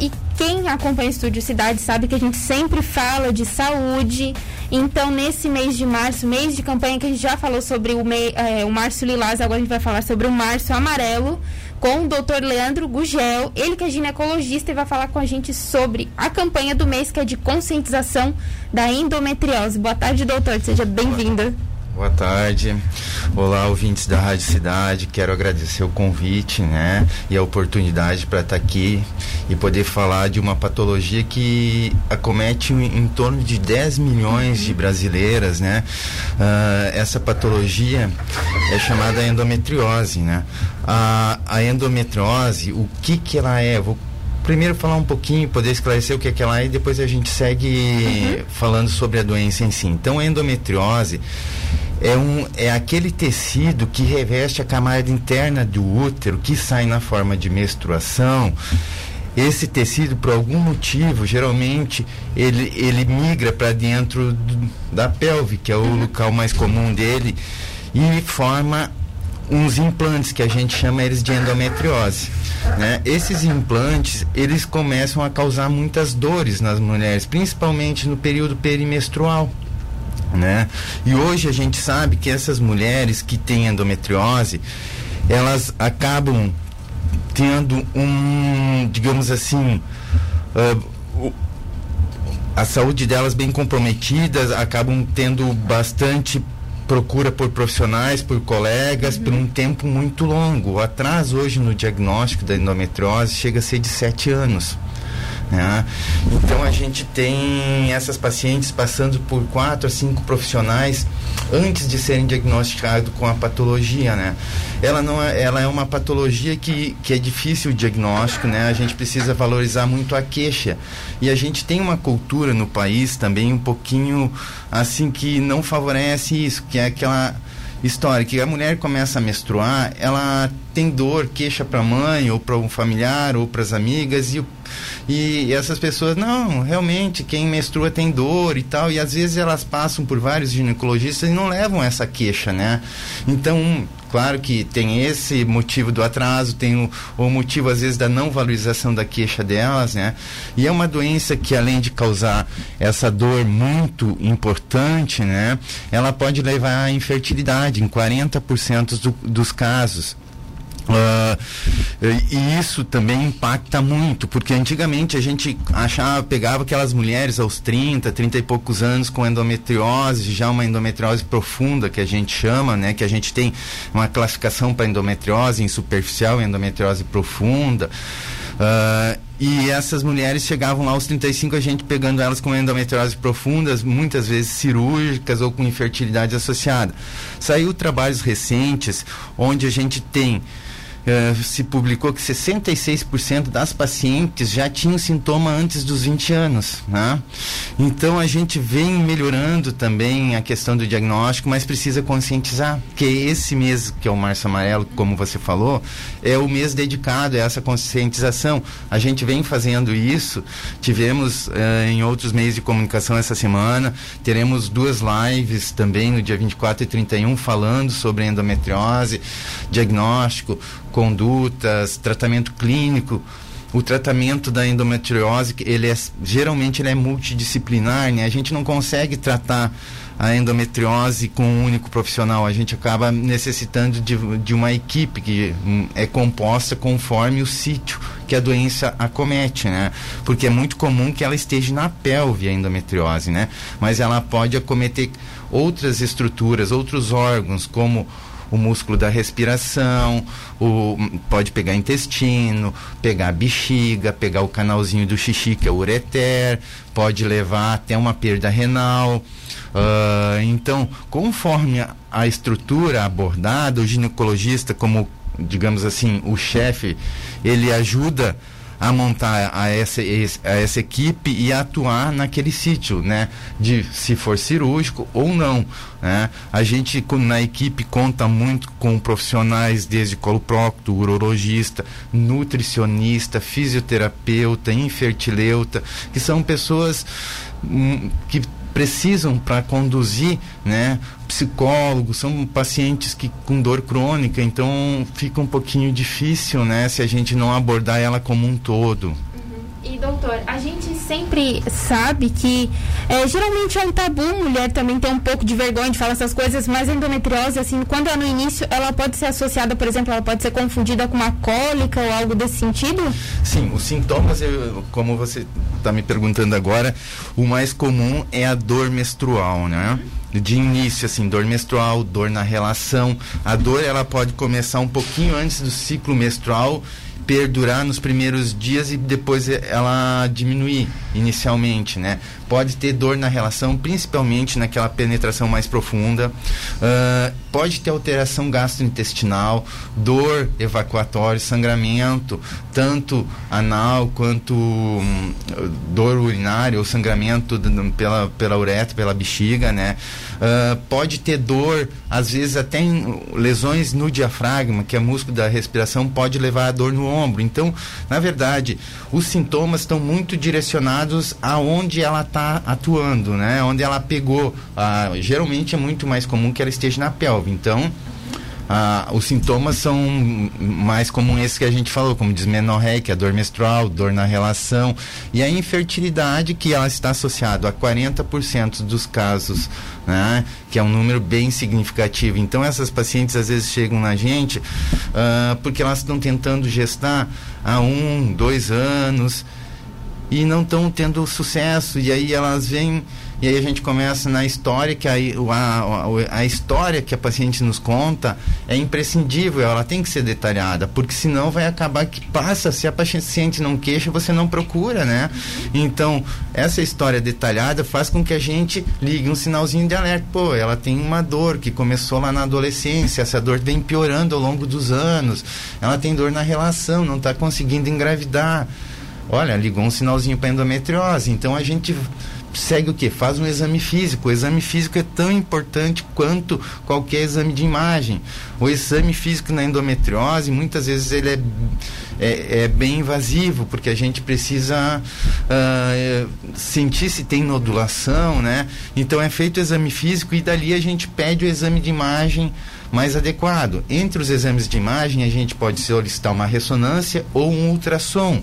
E quem acompanha o Estúdio Cidade sabe que a gente sempre fala de saúde. Então, nesse mês de março, mês de campanha, que a gente já falou sobre o, mei, é, o Março Lilás, agora a gente vai falar sobre o Março Amarelo, com o Dr. Leandro Gugel, ele que é ginecologista e vai falar com a gente sobre a campanha do mês, que é de conscientização da endometriose. Boa tarde, doutor, seja bem-vinda. Boa tarde. Olá, ouvintes da Rádio Cidade. Quero agradecer o convite, né, e a oportunidade para estar tá aqui e poder falar de uma patologia que acomete em torno de 10 milhões de brasileiras, né? Uh, essa patologia é chamada endometriose, né? A, a endometriose, o que que ela é? Vou primeiro falar um pouquinho, poder esclarecer o que é que ela é e depois a gente segue uhum. falando sobre a doença em si. Então, a endometriose é, um, é aquele tecido que reveste a camada interna do útero, que sai na forma de menstruação. Esse tecido, por algum motivo, geralmente ele, ele migra para dentro do, da pelve, que é o uhum. local mais comum dele, e forma uns implantes que a gente chama eles de endometriose. Né? Esses implantes eles começam a causar muitas dores nas mulheres, principalmente no período perimenstrual né? E hoje a gente sabe que essas mulheres que têm endometriose, elas acabam tendo um, digamos assim, uh, a saúde delas bem comprometida, acabam tendo bastante procura por profissionais, por colegas, uhum. por um tempo muito longo. O atraso hoje no diagnóstico da endometriose chega a ser de sete anos. Né? Então a gente tem essas pacientes passando por quatro a cinco profissionais antes de serem diagnosticados com a patologia, né? Ela não é, ela é uma patologia que, que é difícil o diagnóstico, né? A gente precisa valorizar muito a queixa e a gente tem uma cultura no país também um pouquinho assim que não favorece isso, que é aquela história que a mulher começa a menstruar, ela tem dor, queixa para a mãe ou para um familiar ou para as amigas e, e essas pessoas não, realmente quem menstrua tem dor e tal e às vezes elas passam por vários ginecologistas e não levam essa queixa, né? Então Claro que tem esse motivo do atraso, tem o, o, motivo às vezes da não valorização da queixa delas, né? E é uma doença que além de causar essa dor muito importante, né? Ela pode levar à infertilidade em 40% do, dos casos. Uh, e isso também impacta muito, porque antigamente a gente achava, pegava aquelas mulheres aos 30, 30 e poucos anos com endometriose, já uma endometriose profunda que a gente chama, né? Que a gente tem uma classificação para endometriose em superficial e endometriose profunda. Uh, e essas mulheres chegavam lá aos 35, a gente pegando elas com endometriose profundas, muitas vezes cirúrgicas ou com infertilidade associada. Saiu trabalhos recentes onde a gente tem eh, se publicou que 66% das pacientes já tinham sintoma antes dos 20 anos. Né? Então a gente vem melhorando também a questão do diagnóstico, mas precisa conscientizar que esse mês, que é o Março Amarelo, como você falou, é o mês dedicado a essa conscientização. A gente vem fazendo isso, tivemos uh, em outros meios de comunicação essa semana, teremos duas lives também no dia 24 e 31 falando sobre endometriose, diagnóstico, condutas, tratamento clínico. O tratamento da endometriose, ele é, geralmente ele é multidisciplinar, né? A gente não consegue tratar a endometriose com um único profissional. A gente acaba necessitando de, de uma equipe que hum, é composta conforme o sítio que a doença acomete, né? Porque é muito comum que ela esteja na pelve, a endometriose, né? Mas ela pode acometer outras estruturas, outros órgãos, como o músculo da respiração, o, pode pegar intestino, pegar bexiga, pegar o canalzinho do xixi, que é o ureter, pode levar até uma perda renal. Uh, então, conforme a, a estrutura abordada, o ginecologista, como digamos assim, o chefe, ele ajuda a montar a essa, a essa equipe e atuar naquele sítio, né? De se for cirúrgico ou não, né? A gente na equipe conta muito com profissionais desde coloprocto, urologista, nutricionista, fisioterapeuta, infertileuta, que são pessoas hum, que precisam para conduzir, né? Psicólogos, são pacientes que com dor crônica, então fica um pouquinho difícil, né? Se a gente não abordar ela como um todo. Uhum. E doutor, a gente sempre sabe que é, geralmente é um tabu, mulher também tem um pouco de vergonha de falar essas coisas, mas a endometriose, assim, quando é no início, ela pode ser associada, por exemplo, ela pode ser confundida com uma cólica ou algo desse sentido? Sim, os sintomas, eu, como você está me perguntando agora, o mais comum é a dor menstrual, né? de início, assim, dor menstrual, dor na relação. A dor ela pode começar um pouquinho antes do ciclo menstrual perdurar nos primeiros dias e depois ela diminuir inicialmente, né? Pode ter dor na relação, principalmente naquela penetração mais profunda. Uh, pode ter alteração gastrointestinal, dor evacuatória, sangramento, tanto anal quanto um, dor urinária ou sangramento pela, pela uretra, pela bexiga, né? Uh, pode ter dor, às vezes até lesões no diafragma, que é músculo da respiração, pode levar a dor no ombro. Então, na verdade, os sintomas estão muito direcionados aonde ela está atuando, né? Onde ela pegou. Uh, geralmente é muito mais comum que ela esteja na pelve. Então, ah, os sintomas são mais como esses que a gente falou, como dismenorreia, que é dor menstrual, dor na relação, e a infertilidade, que ela está associada a 40% dos casos, né, que é um número bem significativo. Então, essas pacientes às vezes chegam na gente ah, porque elas estão tentando gestar há um, dois anos e não estão tendo sucesso, e aí elas vêm e aí a gente começa na história, que a, a, a, história que a paciente nos conta é imprescindível, ela tem que ser detalhada, porque senão vai acabar que passa, se a paciente não queixa, você não procura, né? Então, essa história detalhada faz com que a gente ligue um sinalzinho de alerta. Pô, ela tem uma dor que começou lá na adolescência, essa dor vem piorando ao longo dos anos, ela tem dor na relação, não está conseguindo engravidar. Olha, ligou um sinalzinho para endometriose. Então a gente segue o que? Faz um exame físico. O exame físico é tão importante quanto qualquer exame de imagem. O exame físico na endometriose, muitas vezes ele é, é, é bem invasivo, porque a gente precisa uh, sentir se tem nodulação, né? Então é feito o exame físico e dali a gente pede o exame de imagem mais adequado. Entre os exames de imagem, a gente pode solicitar uma ressonância ou um ultrassom.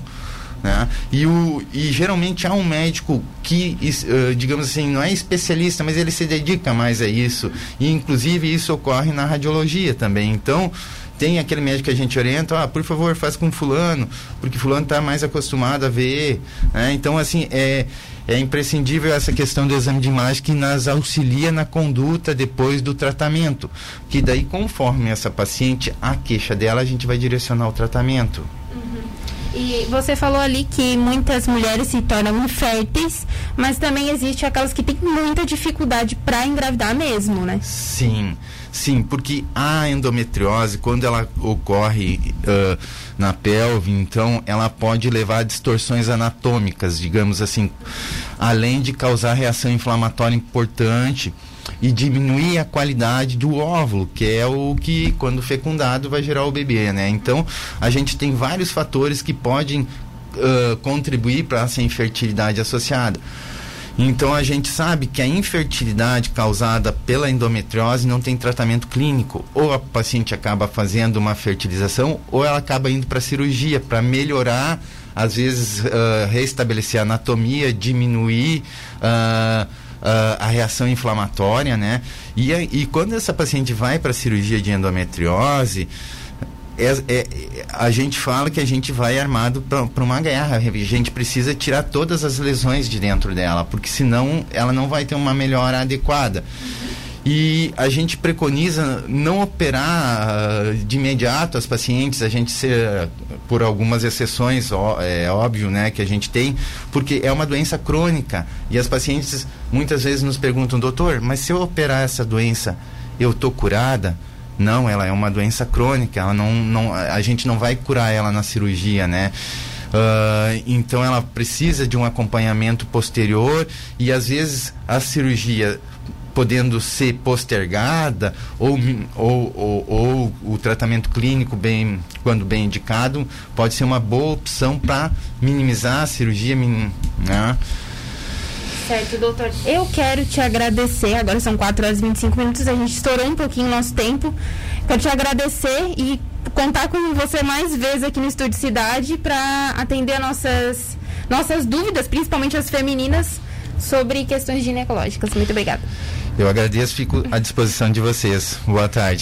Né? E, o, e geralmente há um médico que, uh, digamos assim, não é especialista, mas ele se dedica mais a isso. E inclusive isso ocorre na radiologia também. Então, tem aquele médico que a gente orienta, ah, por favor, faz com fulano, porque fulano está mais acostumado a ver. Né? Então, assim, é, é imprescindível essa questão do exame de imagem que nos auxilia na conduta depois do tratamento. Que daí, conforme essa paciente, a queixa dela, a gente vai direcionar o tratamento. E você falou ali que muitas mulheres se tornam inférteis, mas também existe aquelas que têm muita dificuldade para engravidar mesmo, né? Sim, sim, porque a endometriose, quando ela ocorre uh, na pelve, então ela pode levar a distorções anatômicas, digamos assim, além de causar reação inflamatória importante e diminuir a qualidade do óvulo, que é o que, quando fecundado, vai gerar o bebê, né? Então, a gente tem vários fatores que podem uh, contribuir para essa infertilidade associada. Então a gente sabe que a infertilidade causada pela endometriose não tem tratamento clínico. Ou a paciente acaba fazendo uma fertilização, ou ela acaba indo para cirurgia para melhorar, às vezes uh, restabelecer a anatomia, diminuir. Uh, uh, a reação inflamatória, né? E, e quando essa paciente vai para cirurgia de endometriose, é, é, a gente fala que a gente vai armado para uma guerra. A gente precisa tirar todas as lesões de dentro dela, porque senão ela não vai ter uma melhora adequada. E a gente preconiza não operar uh, de imediato as pacientes, a gente ser, por algumas exceções, ó, é óbvio, né, que a gente tem, porque é uma doença crônica. E as pacientes muitas vezes nos perguntam, doutor, mas se eu operar essa doença, eu tô curada? Não, ela é uma doença crônica, ela não, não, a gente não vai curar ela na cirurgia, né? Uh, então ela precisa de um acompanhamento posterior e às vezes a cirurgia podendo ser postergada ou, ou, ou, ou, o tratamento clínico bem quando bem indicado pode ser uma boa opção para minimizar a cirurgia né? Certo, doutor. Eu quero te agradecer. Agora são 4 horas e 25 minutos. A gente estourou um pouquinho o nosso tempo. Quero te agradecer e contar com você mais vezes aqui no Estúdio Cidade para atender nossas nossas dúvidas, principalmente as femininas, sobre questões ginecológicas. Muito obrigada. Eu agradeço, fico à disposição de vocês. Boa tarde.